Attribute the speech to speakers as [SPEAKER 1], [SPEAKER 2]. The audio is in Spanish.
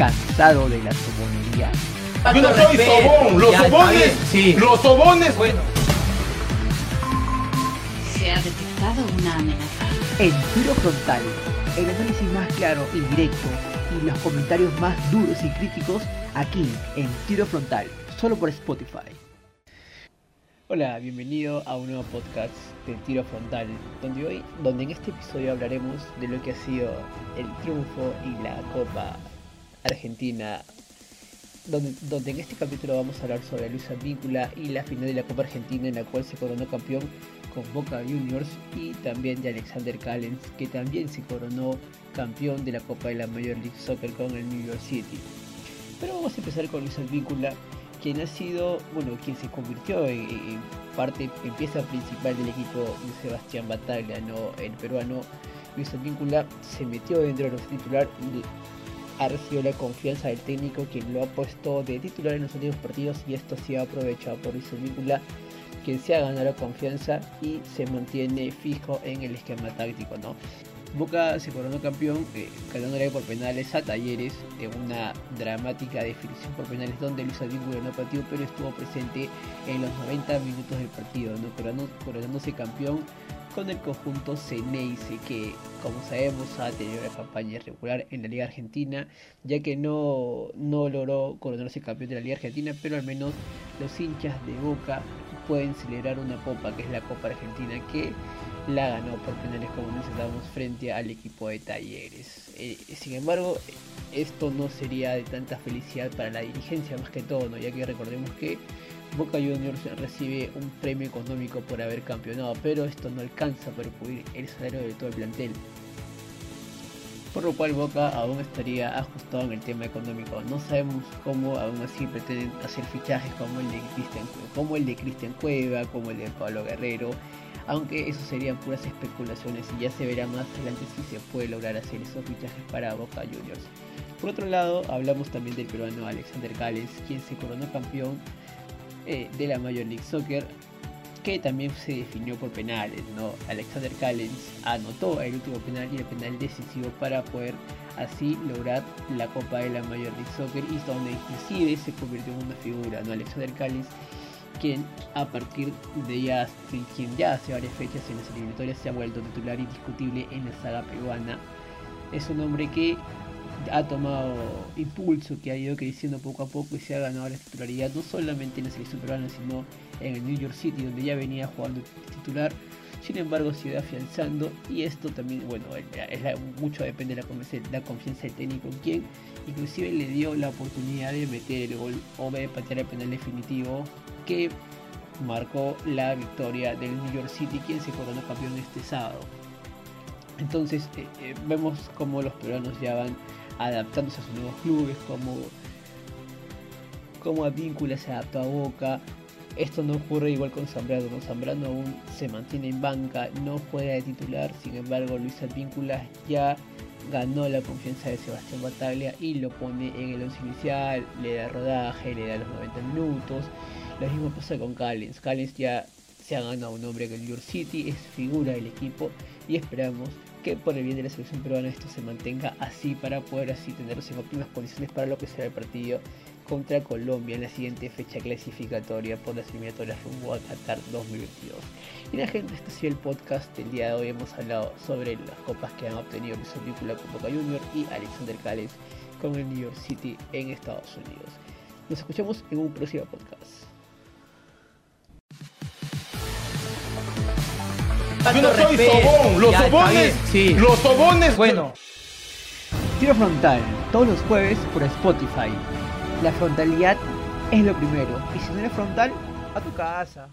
[SPEAKER 1] cansado de la sobonería?
[SPEAKER 2] Yo no soy sobón, los
[SPEAKER 3] Ya,
[SPEAKER 2] sobones,
[SPEAKER 3] sí.
[SPEAKER 2] los sobones.
[SPEAKER 3] Bueno,
[SPEAKER 4] Se ha detectado una amenaza.
[SPEAKER 1] En Tiro Frontal, el análisis más claro y directo y los comentarios más duros y críticos aquí en Tiro Frontal, solo por Spotify. Hola, bienvenido a un nuevo podcast de Tiro Frontal, donde hoy, donde en este episodio hablaremos de lo que ha sido el triunfo y la Copa Argentina donde, en este capítulo vamos a hablar sobre Luis Advíncula y la final de la Copa Argentina en la cual se coronó campeón con Boca Juniors y también de Alexander Callens que también se coronó campeón de la Copa de la Major League Soccer con el New York City. Pero vamos a empezar con Luis Advíncula, quien ha sido, bueno, quien se convirtió en, parte, en pieza principal del equipo de Sebastián Bataglia, ¿no? el peruano. Luis Advíncula se metió dentro de los titular ha recibido la confianza del técnico quien lo ha puesto de titular en los últimos partidos y esto ha sido aprovechado por Luis Advíncula quien se ha ganado la confianza y se mantiene fijo en el esquema táctico ¿no? Boca se coronó campeón eh, ganándole por penales a Talleres en una dramática definición por penales donde Luis Advíncula no pateó pero estuvo presente en los 90 minutos del partido ¿no? Coronándose campeón con el conjunto Ceneice que como sabemos ha tenido una campaña irregular en la Liga Argentina ya que no, no logró coronarse campeón de la Liga Argentina pero al menos los hinchas de Boca pueden celebrar una copa que es la Copa Argentina que la ganó por penales como necesitábamos frente al equipo de Talleres Eh, sin embargo esto no sería de tanta felicidad para la dirigencia más que todo ¿no? ya que recordemos que Boca Juniors recibe un premio económico por haber campeonado, pero esto no alcanza para cubrir el salario de todo el plantel. Por lo cual Boca aún estaría ajustado en el tema económico. No sabemos cómo aún así pretenden hacer fichajes como el de Cristian, como el de Cristian Cueva, como el de Pablo Guerrero, aunque eso serían puras especulaciones y ya se verá más adelante si se puede lograr hacer esos fichajes para Boca Juniors. Por otro lado, hablamos también del peruano Alexander Cales, quien se coronó campeón eh, de la Major League Soccer que también se definió por penales, ¿no? Alexander Callens anotó el último penal y el penal decisivo para poder así lograr la Copa de la Major League Soccer y donde inclusive se convirtió en una figura, ¿no? Alexander Callens quien a partir de ya, quien ya hace varias fechas en las eliminatorias se ha vuelto titular indiscutible en la saga peruana. Es un hombre que ha tomado impulso, que ha ido creciendo poco a poco y se ha ganado la titularidad no solamente en la selección peruana, sino en el New York City, donde ya venía jugando titular. Sin embargo, se iba afianzando y esto también, bueno, mucho depende de la confianza, la del técnico, quien inclusive le dio la oportunidad de meter el gol o de patear el penal definitivo que marcó la victoria del New York City, quien se coronó campeón este sábado. Entonces eh, eh, vemos como los peruanos ya van adaptándose a sus nuevos clubes, como, como Advíncula se adaptó a Boca. Esto no ocurre igual con Zambrano, ¿no? Zambrano aún se mantiene en banca, no juega de titular, sin embargo Luis Advíncula ya ganó la confianza de Sebastián Bataglia y lo pone en el once inicial, le da rodaje, le da los 90 minutos. Lo mismo pasa con Callens. Callens ya se ha ganado un nombre en el York City, es figura del equipo y esperamos que por el bien de la selección peruana esto se mantenga así para poder así tenerlos en óptimas condiciones para lo que será el partido contra Colombia en la siguiente fecha clasificatoria por las eliminatorias rumbo a Qatar 2022. Y la gente, este ha sido el podcast del día de hoy. Hemos hablado sobre las copas que han obtenido Luis Advíncula con Boca Junior y Alexander Cales con el New York City en Estados Unidos. Nos escuchamos en un próximo podcast.
[SPEAKER 2] Yo no soy
[SPEAKER 3] respeto.
[SPEAKER 2] sobón, los
[SPEAKER 3] Ya,
[SPEAKER 2] sobones,
[SPEAKER 3] sí.
[SPEAKER 2] los sobones.
[SPEAKER 3] Bueno,
[SPEAKER 1] Tiro Frontal, todos los jueves por Spotify. La frontalidad es lo primero. Y si no eres frontal, a tu casa.